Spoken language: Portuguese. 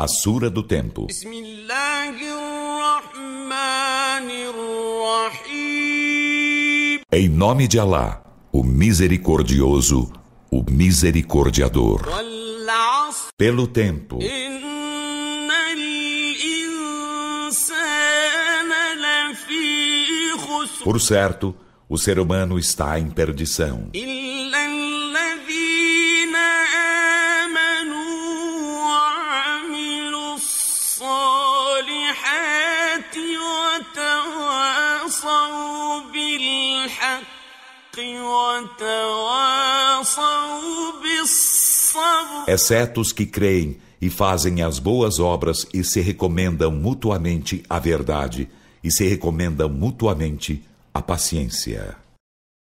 A Sura do Tempo. Em nome de Alá, o Misericordioso, o Misericordiador. Pelo tempo. Por certo, o ser humano está em perdição. وتواصوا بالحق وتواصوا بالصبر exceto os que creem e fazem as boas obras e se recomendam mutuamente a verdade e se recomendam mutuamente a paciência.